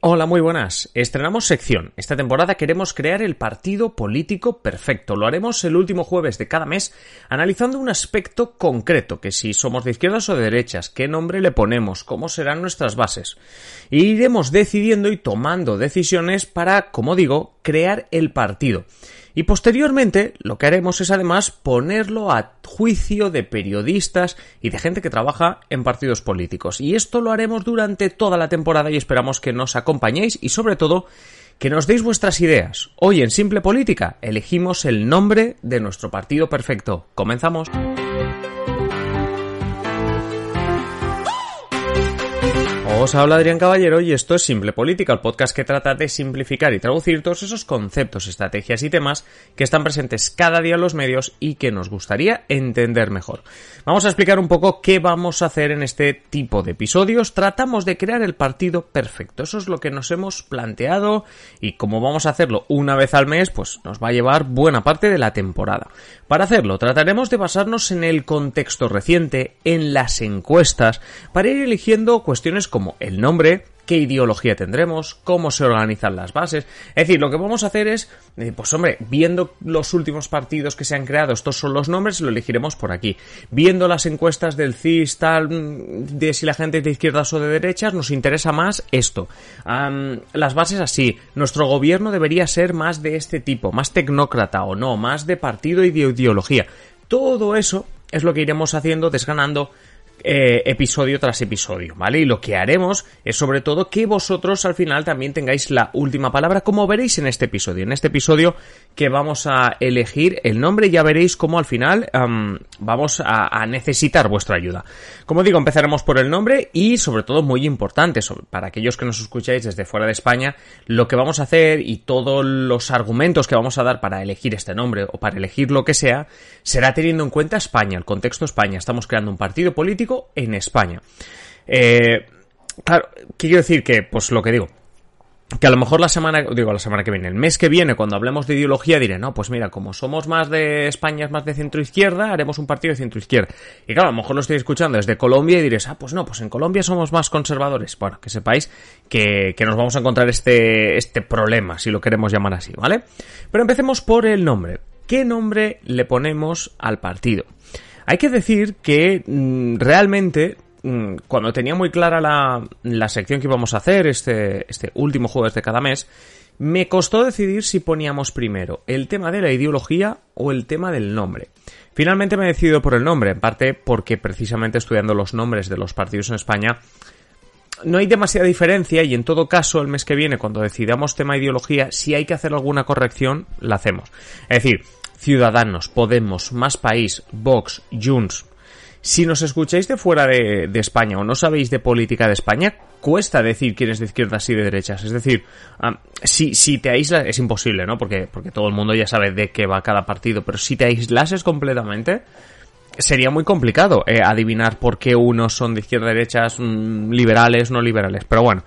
Hola, muy buenas. Estrenamos sección. Esta temporada queremos crear el partido político perfecto. Lo haremos el último jueves de cada mes analizando un aspecto concreto, que si somos de izquierdas o de derechas, qué nombre le ponemos, cómo serán nuestras bases. E iremos decidiendo y tomando decisiones para, como digo, crear el partido. Y posteriormente lo que haremos es además ponerlo a juicio de periodistas y de gente que trabaja en partidos políticos. Y esto lo haremos durante toda la temporada y esperamos que nos acompañéis y sobre todo que nos deis vuestras ideas. Hoy en Simple Política elegimos el nombre de nuestro partido perfecto. Comenzamos. Os habla Adrián Caballero y esto es Simple Política, el podcast que trata de simplificar y traducir todos esos conceptos, estrategias y temas que están presentes cada día en los medios y que nos gustaría entender mejor. Vamos a explicar un poco qué vamos a hacer en este tipo de episodios. Tratamos de crear el partido perfecto. Eso es lo que nos hemos planteado y como vamos a hacerlo una vez al mes, pues nos va a llevar buena parte de la temporada. Para hacerlo, trataremos de basarnos en el contexto reciente, en las encuestas, para ir eligiendo cuestiones como el nombre, qué ideología tendremos, cómo se organizan las bases. Es decir, lo que vamos a hacer es, eh, pues hombre, viendo los últimos partidos que se han creado, estos son los nombres, lo elegiremos por aquí. Viendo las encuestas del CIS, tal, mm, de si la gente es de izquierdas o de derechas, nos interesa más esto. las bases así, nuestro gobierno debería ser más de este tipo, más tecnócrata o no, más de partido y de ideología. Todo eso es lo que iremos haciendo, desganando eh, episodio tras episodio, ¿vale? Y lo que haremos es sobre todo que vosotros al final también tengáis la última palabra, como veréis en este episodio. En este episodio que vamos a elegir el nombre, ya veréis cómo al final vamos a, necesitar vuestra ayuda. Como digo, empezaremos por el nombre y sobre todo muy importante, para aquellos que nos escucháis desde fuera de España, lo que vamos a hacer y todos los argumentos que vamos a dar para elegir este nombre o para elegir lo que sea, será teniendo en cuenta España, el contexto España. Estamos creando un partido político en España. Eh, claro, quiero decir que, pues lo que digo, que a lo mejor la semana, digo la semana que viene, el mes que viene, cuando hablemos de ideología, diré, no, pues mira, como somos más de España, es más de centro izquierda, haremos un partido de centro izquierda. Y claro, a lo mejor lo estoy escuchando desde Colombia y diréis, ah, pues no, pues en Colombia somos más conservadores. Bueno, que sepáis que, que nos vamos a encontrar este, este problema, si lo queremos llamar así, ¿vale? Pero empecemos por el nombre. ¿Qué nombre le ponemos al partido? Hay que decir que mm, realmente mm, cuando tenía muy clara la, sección que íbamos a hacer, este, este último jueves de cada mes, me costó decidir si poníamos primero el tema de la ideología o el tema del nombre. Finalmente me he decidido por el nombre, en parte porque precisamente estudiando los nombres de los partidos en España no hay demasiada diferencia y en todo caso el mes que viene cuando decidamos tema ideología, si hay que hacer alguna corrección, la hacemos. Es decir, Ciudadanos, Podemos, Más País, Vox, Junts. Si nos escucháis de fuera de, España o no sabéis de política de España, cuesta decir quién es de izquierdas y de derechas. Es decir, si, si te aíslas, es imposible, ¿no? Porque, porque todo el mundo ya sabe de qué va cada partido, pero si te aislases completamente, sería muy complicado eh, adivinar por qué unos son de izquierda, derechas, mm, liberales, no liberales. Pero bueno,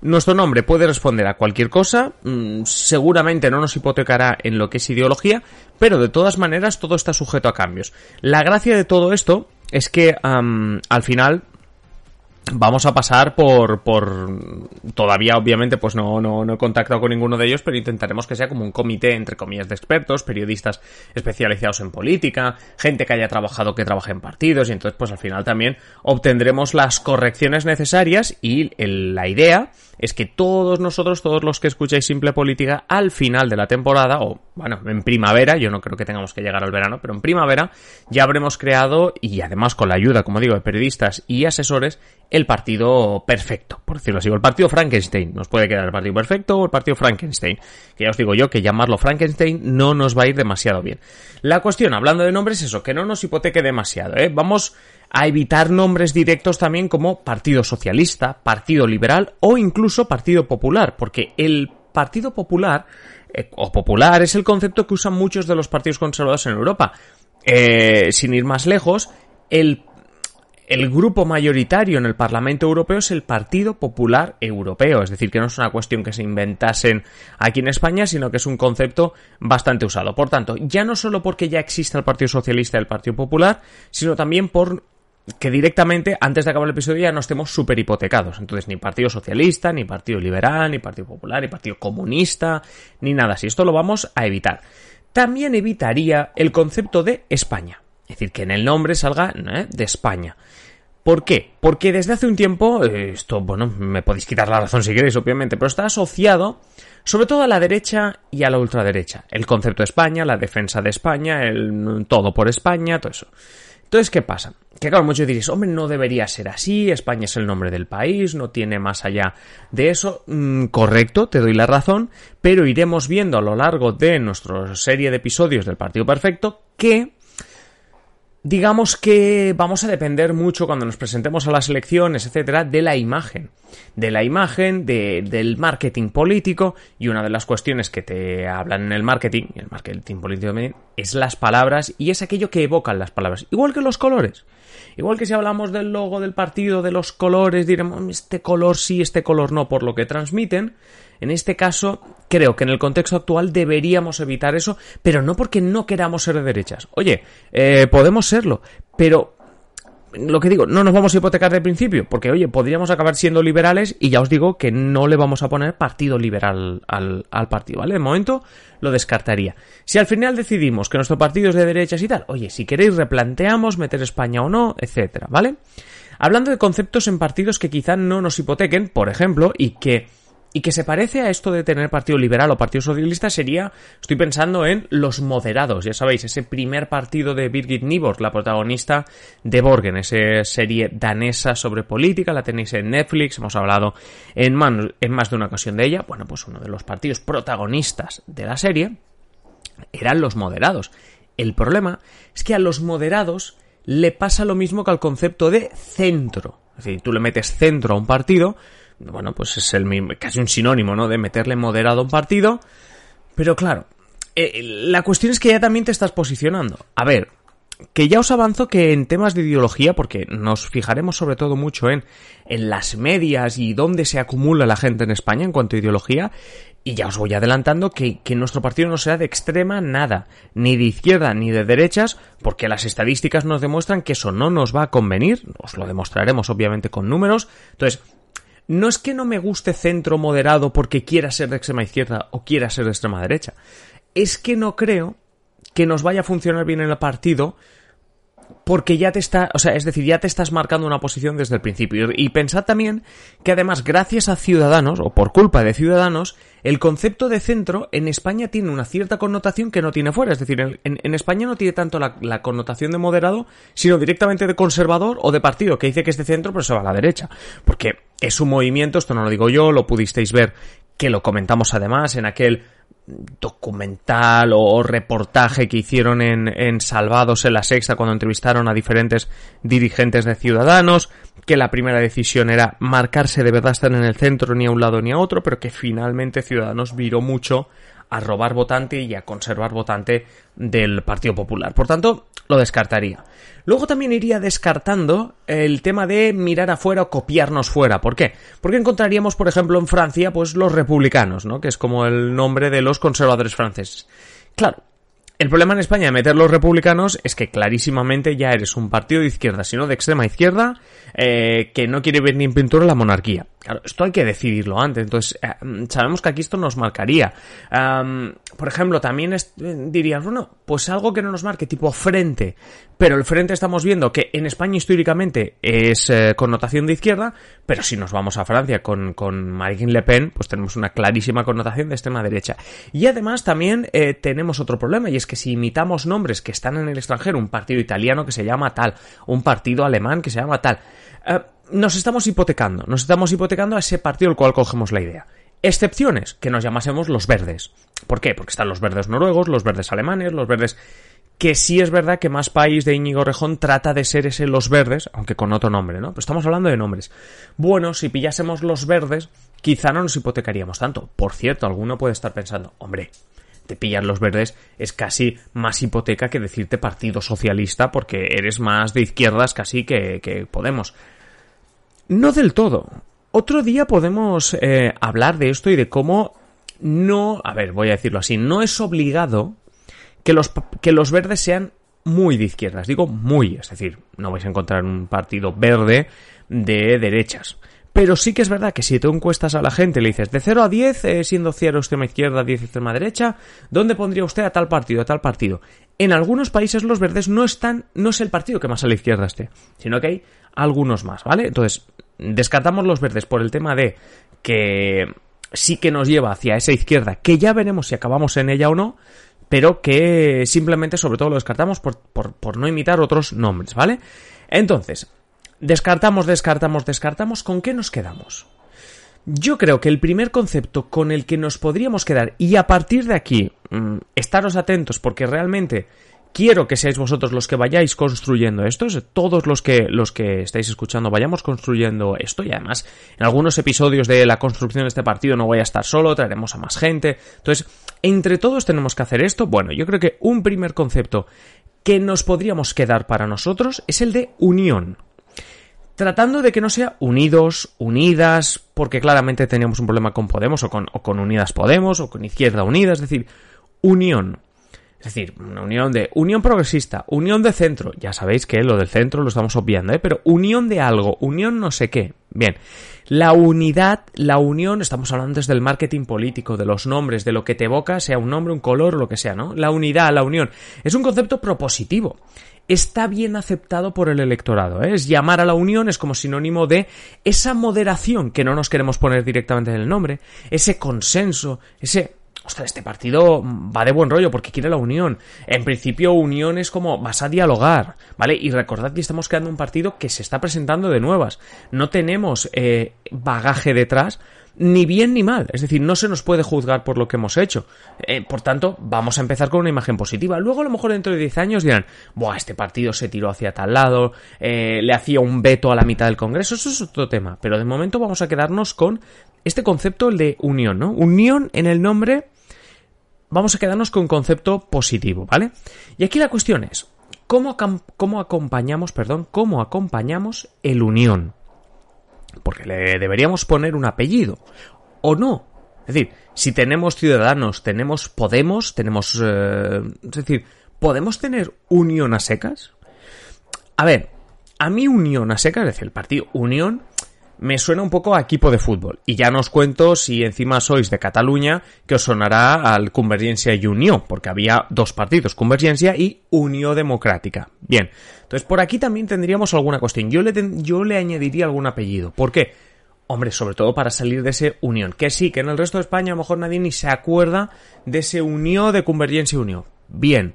nuestro nombre puede responder a cualquier cosa, mm, seguramente no nos hipotecará en lo que es ideología, pero de todas maneras todo está sujeto a cambios. La gracia de todo esto es que al final vamos a pasar por, por todavía obviamente pues no, no, no he contactado con ninguno de ellos, pero intentaremos que sea como un comité entre comillas de expertos, periodistas especializados en política, gente que haya trabajado que trabaje en partidos y entonces pues al final también obtendremos las correcciones necesarias y la idea es que todos nosotros, todos los que escucháis Simple Política, al final de la temporada, o bueno, en primavera, yo no creo que tengamos que llegar al verano, pero en primavera ya habremos creado, y además con la ayuda, como digo, de periodistas y asesores, el partido perfecto, por decirlo así, o el partido Frankenstein. Nos puede quedar el partido perfecto o el partido Frankenstein. Que ya os digo yo que llamarlo Frankenstein no nos va a ir demasiado bien. La cuestión, hablando de nombres, es eso, que no nos hipoteque demasiado, ¿eh? Vamos a evitar nombres directos también como Partido Socialista, Partido Liberal o incluso Partido Popular, porque el Partido Popular eh, o Popular es el concepto que usan muchos de los partidos conservadores en Europa. Eh, sin ir más lejos, el el grupo mayoritario en el Parlamento Europeo es el Partido Popular Europeo, es decir, que no es una cuestión que se inventasen aquí en España, sino que es un concepto bastante usado. Por tanto, ya no solo porque ya existe el Partido Socialista y el Partido Popular, sino también por que directamente, antes de acabar el episodio, ya no estemos súper hipotecados. Entonces, ni Partido Socialista, ni Partido Liberal, ni Partido Popular, ni Partido Comunista, ni nada así. Esto lo vamos a evitar. También evitaría el concepto de España. Es decir, que en el nombre salga ¿eh? de España. ¿Por qué? Porque desde hace un tiempo, eh, esto, bueno, me podéis quitar la razón si queréis, obviamente, pero está asociado sobre todo a la derecha y a la ultraderecha. El concepto de España, la defensa de España, el todo por España, todo eso. Entonces, ¿qué pasa? Que claro, muchos diréis, hombre, no debería ser así, España es el nombre del país, no tiene más allá de eso. Mm, correcto, te doy la razón, pero iremos viendo a lo largo de nuestra serie de episodios del Partido Perfecto que digamos que vamos a depender mucho cuando nos presentemos a las elecciones, etcétera, de la imagen. De la imagen, del marketing político, y una de las cuestiones que te hablan en el marketing, y el marketing político también, es las palabras y es aquello que evocan las palabras. Igual que los colores. Igual que si hablamos del logo del partido, de los colores, diremos este color sí, este color no, por lo que transmiten. En este caso, creo que en el contexto actual deberíamos evitar eso, pero no porque no queramos ser de derechas. Oye, eh, podemos serlo, pero lo que digo, no nos vamos a hipotecar de principio, porque oye, podríamos acabar siendo liberales y ya os digo que no le vamos a poner partido liberal al, al, partido, ¿vale? De momento lo descartaría. Si al final decidimos que nuestro partido es de derechas y tal, oye, si queréis replanteamos meter España o no, etcétera, ¿vale? Hablando de conceptos en partidos que quizá no nos hipotequen, por ejemplo, y que y que se parece a esto de tener partido liberal o partido socialista sería, estoy pensando en los moderados, ya sabéis, ese primer partido de Birgit Nibor, la protagonista de Borgen, esa serie danesa sobre política, la tenéis en Netflix, hemos hablado en, en más de una ocasión de ella, bueno, pues uno de los partidos protagonistas de la serie eran los moderados. El problema es que a los moderados le pasa lo mismo que al concepto de centro. Es decir, tú le metes centro a un partido, bueno, pues es el mismo, casi un sinónimo, ¿no? De meterle moderado a un partido. Pero claro, eh, la cuestión es que ya también te estás posicionando. A ver, que ya os avanzo que en temas de ideología, porque nos fijaremos sobre todo mucho en, en las medias y dónde se acumula la gente en España en cuanto a ideología, y ya os voy adelantando que, que, nuestro partido no será de extrema nada, ni de izquierda ni de derechas, porque las estadísticas nos demuestran que eso no nos va a convenir, os lo demostraremos obviamente con números, entonces no es que no me guste centro moderado porque quiera ser de extrema izquierda o quiera ser de extrema derecha. Es que no creo que nos vaya a funcionar bien en el partido porque ya te está, o sea, es decir, ya te estás marcando una posición desde el principio. Y pensad también que además, gracias a Ciudadanos, o por culpa de Ciudadanos, el concepto de centro en España tiene una cierta connotación que no tiene fuera. Es decir, en, España no tiene tanto la, la, connotación de moderado, sino directamente de conservador o de partido, que dice que es de centro pero se va a la derecha. Porque es un movimiento, esto no lo digo yo, lo pudisteis ver, que lo comentamos además en aquel documental o reportaje que hicieron en, en, Salvados en la Sexta cuando entrevistaron a diferentes dirigentes de Ciudadanos, que la primera decisión era marcarse de verdad estar en el centro ni a un lado ni a otro, pero que finalmente Ciudadanos viró mucho a robar votante y a conservar votante del Partido Popular. Por tanto, lo descartaría. Luego también iría descartando el tema de mirar afuera o copiarnos fuera. ¿Por qué? Porque encontraríamos, por ejemplo, en Francia, pues los republicanos, ¿no? Que es como el nombre de los conservadores franceses. Claro, el problema en España de meter los republicanos es que clarísimamente ya eres un partido de izquierda, sino de extrema izquierda, eh, que no quiere ver ni en pintura la monarquía. Claro, esto hay que decidirlo antes. Entonces, eh, sabemos que aquí esto nos marcaría. Por ejemplo, también es, dirías, bueno, pues algo que no nos marque, tipo frente. Pero el frente estamos viendo que en España históricamente es eh, connotación de izquierda, pero si nos vamos a Francia con, con Marine Le Pen, pues tenemos una clarísima connotación de extrema derecha. Y además también tenemos otro problema, y es que si imitamos nombres que están en el extranjero, un partido italiano que se llama tal, un partido alemán que se llama tal, eh, nos estamos hipotecando, nos estamos hipotecando a ese partido al cual cogemos la idea. Excepciones, que nos llamásemos los verdes. ¿Por qué? Porque están los verdes noruegos, los verdes alemanes, los verdes que sí es verdad que más país de Íñigo Rejón trata de ser ese los verdes, aunque con otro nombre, ¿no? Pero estamos hablando de nombres. Bueno, si pillásemos los verdes, quizá no nos hipotecaríamos tanto. Por cierto, alguno puede estar pensando, hombre, te pillan los verdes es casi más hipoteca que decirte partido socialista porque eres más de izquierdas casi que, Podemos. No del todo. Otro día podemos eh, hablar de esto y de cómo no, a ver, voy a decirlo así, no es obligado que los, que los verdes sean muy de izquierdas, digo muy, es decir, no vais a encontrar un partido verde de derechas. Pero sí que es verdad que si tú encuestas a la gente, le dices de 0 a 10, eh, siendo 0 extrema izquierda, 10 extrema derecha, ¿dónde pondría usted a tal partido, a tal partido? En algunos países los verdes no están, no es el partido que más a la izquierda esté, sino que hay algunos más, ¿vale? Entonces, descartamos los verdes por el tema de que sí que nos lleva hacia esa izquierda, que ya veremos si acabamos en ella o no, pero que simplemente sobre todo lo descartamos por, por, por no imitar otros nombres, ¿vale? Entonces, descartamos, descartamos, descartamos, ¿con qué nos quedamos? Yo creo que el primer concepto con el que nos podríamos quedar, y a partir de aquí, mmm, estaros atentos porque realmente quiero que seáis vosotros los que vayáis construyendo esto, todos los que, los que estáis escuchando vayamos construyendo esto y además en algunos episodios de la construcción de este partido no voy a estar solo, traeremos a más gente. Entonces, entre todos tenemos que hacer esto. Bueno, yo creo que un primer concepto que nos podríamos quedar para nosotros es el de unión. Tratando de que no sea unidos, unidas, porque claramente teníamos un problema con Podemos o con, o con Unidas Podemos o con Izquierda Unida, es decir, unión. Es decir, una unión de unión progresista, unión de centro. Ya sabéis que lo del centro lo estamos obviando, ¿eh? Pero unión de algo, unión no sé qué. Bien, la unidad, la unión, estamos hablando desde el marketing político, de los nombres, de lo que te evoca, sea un nombre, un color, lo que sea, ¿no? La unidad, la unión. Es un concepto propositivo. Está bien aceptado por el electorado. ¿eh? Es llamar a la unión, es como sinónimo de esa moderación que no nos queremos poner directamente en el nombre, ese consenso, ese ostras, este partido va de buen rollo porque quiere la unión. En principio, unión es como vas a dialogar, ¿vale? Y recordad que estamos creando un partido que se está presentando de nuevas. No tenemos eh, bagaje detrás, ni bien ni mal. Es decir, no se nos puede juzgar por lo que hemos hecho. Eh, por tanto, vamos a empezar con una imagen positiva. Luego, a lo mejor dentro de 10 años dirán, Buah, este partido se tiró hacia tal lado, eh, le hacía un veto a la mitad del Congreso. Eso es otro tema. Pero de momento vamos a quedarnos con este concepto, el de unión, ¿no? Unión en el nombre vamos a quedarnos con un concepto positivo, ¿vale? Y aquí la cuestión es, ¿cómo, cómo acompañamos, perdón, cómo acompañamos el unión? Porque le deberíamos poner un apellido, ¿o no? Es decir, si tenemos ciudadanos, tenemos Podemos, tenemos... Eh, es decir, ¿podemos tener unión a secas? A ver, a mí unión a secas, es decir, el partido unión, me suena un poco a equipo de fútbol. Y ya no os cuento si encima sois de Cataluña, que os sonará al Convergencia y Unió, porque había dos partidos, Convergencia y Unión Democrática. Bien, entonces por aquí también tendríamos alguna cuestión. Yo le, yo le añadiría algún apellido. ¿Por qué? Hombre, sobre todo para salir de ese unión. Que sí, que en el resto de España a lo mejor nadie ni se acuerda de ese unión de Convergencia y Unión. Bien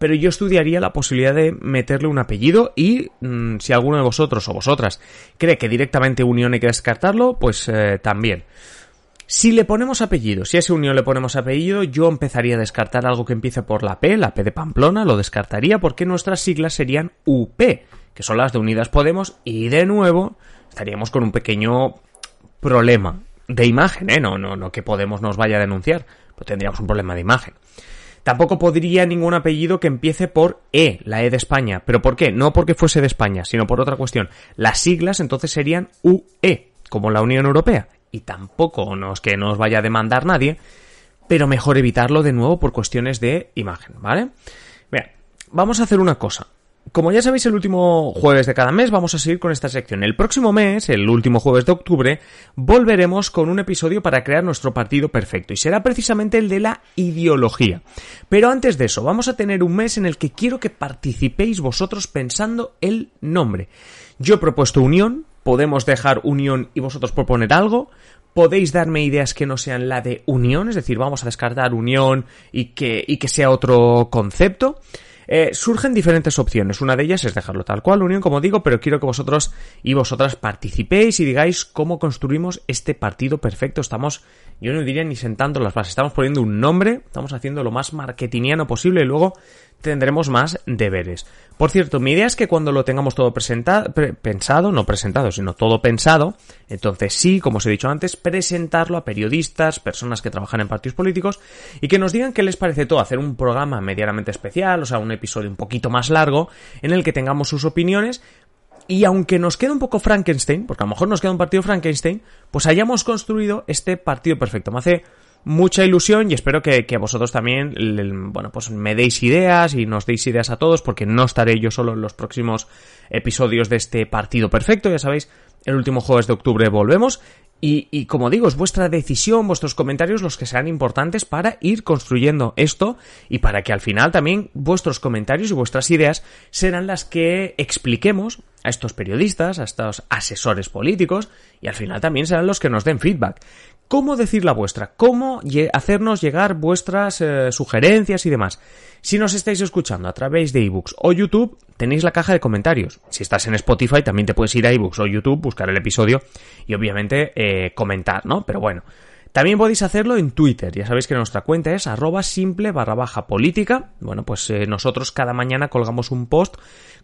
pero yo estudiaría la posibilidad de meterle un apellido y mmm, si alguno de vosotros o vosotras cree que directamente unión hay que descartarlo, pues eh, también. Si le ponemos apellido, si a ese unión le ponemos apellido, yo empezaría a descartar algo que empiece por la P, la P de Pamplona, lo descartaría porque nuestras siglas serían UP, que son las de Unidas Podemos, y de nuevo estaríamos con un pequeño problema de imagen, ¿eh? No, no, no que Podemos nos vaya a denunciar, pero tendríamos un problema de imagen. Tampoco podría ningún apellido que empiece por E, la E de España. ¿Pero por qué? No porque fuese de España, sino por otra cuestión. Las siglas entonces serían UE, como la Unión Europea. Y tampoco nos que nos vaya a demandar nadie, pero mejor evitarlo de nuevo por cuestiones de imagen, ¿vale? Vamos a hacer una cosa. Como ya sabéis, el último jueves de cada mes vamos a seguir con esta sección. El próximo mes, el último jueves de octubre, volveremos con un episodio para crear nuestro partido perfecto y será precisamente el de la ideología. Pero antes de eso, vamos a tener un mes en el que quiero que participéis vosotros pensando el nombre. Yo he propuesto unión, podemos dejar unión y vosotros proponer algo. Podéis darme ideas que no sean la de unión, es decir, vamos a descartar unión y que, y que sea otro concepto. Eh, surgen diferentes opciones. Una de ellas es dejarlo tal cual, unión, como digo, pero quiero que vosotros y vosotras participéis y digáis cómo construimos este partido perfecto. Estamos, yo no diría ni sentando las bases, estamos poniendo un nombre, estamos haciendo lo más marketingiano posible y luego tendremos más deberes. Por cierto, mi idea es que cuando lo tengamos todo presentado, pensado, no presentado, sino todo pensado, entonces sí, como os he dicho antes, presentarlo a periodistas, personas que trabajan en partidos políticos y que nos digan qué les parece todo, hacer un programa medianamente especial, o sea, un episodio un poquito más largo, en el que tengamos sus opiniones, y aunque nos quede un poco Frankenstein, porque a lo mejor nos queda un partido Frankenstein, pues hayamos construido este partido perfecto. Me mucha ilusión y espero que, que vosotros también, bueno, pues me deis ideas y nos deis ideas a todos porque no estaré yo solo en los próximos episodios de este partido perfecto, ya sabéis, el último jueves de octubre volvemos. Y, y, como digo, es vuestra decisión, vuestros comentarios los que serán importantes para ir construyendo esto y para que al final también vuestros comentarios y vuestras ideas serán las que expliquemos a estos periodistas, a estos asesores políticos y al final también serán los que nos den feedback cómo decir la vuestra, cómo hacernos llegar vuestras eh, sugerencias y demás. Si nos estáis escuchando a través de ebooks o YouTube, tenéis la caja de comentarios. Si estás en Spotify, también te puedes ir a ebooks o YouTube, buscar el episodio y obviamente eh, comentar, ¿no? Pero bueno. También podéis hacerlo en Twitter, ya sabéis que nuestra cuenta es arroba simple barra baja política. Bueno, pues eh, nosotros cada mañana colgamos un post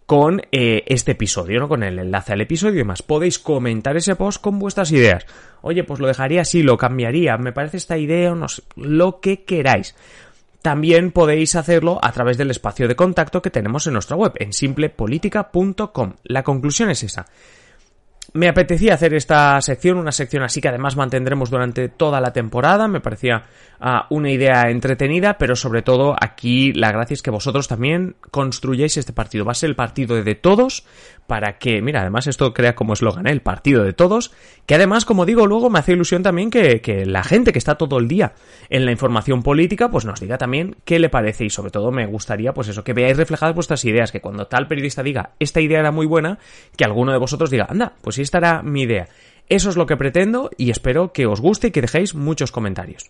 con eh, este episodio, ¿no? Con el enlace al episodio y demás. Podéis comentar ese post con vuestras ideas. Oye, pues lo dejaría así, lo cambiaría, me parece esta idea no sé, lo que queráis. También podéis hacerlo a través del espacio de contacto que tenemos en nuestra web, en simplepolitica.com. La conclusión es esa me apetecía hacer esta sección, una sección así que además mantendremos durante toda la temporada. Me parecía uh, una idea entretenida, pero sobre todo aquí la gracia es que vosotros también construyáis este partido. Va a ser el partido de todos para que, mira, además esto crea como eslogan, ¿eh? el partido de todos, que además, como digo, luego me hace ilusión también que, que la gente que está todo el día en la información política, pues nos diga también qué le parece y sobre todo me gustaría, pues eso, que veáis reflejadas vuestras ideas, que cuando tal periodista diga, esta idea era muy buena, que alguno de vosotros diga, anda, pues sí estará mi idea. Eso es lo que pretendo y espero que os guste y que dejéis muchos comentarios.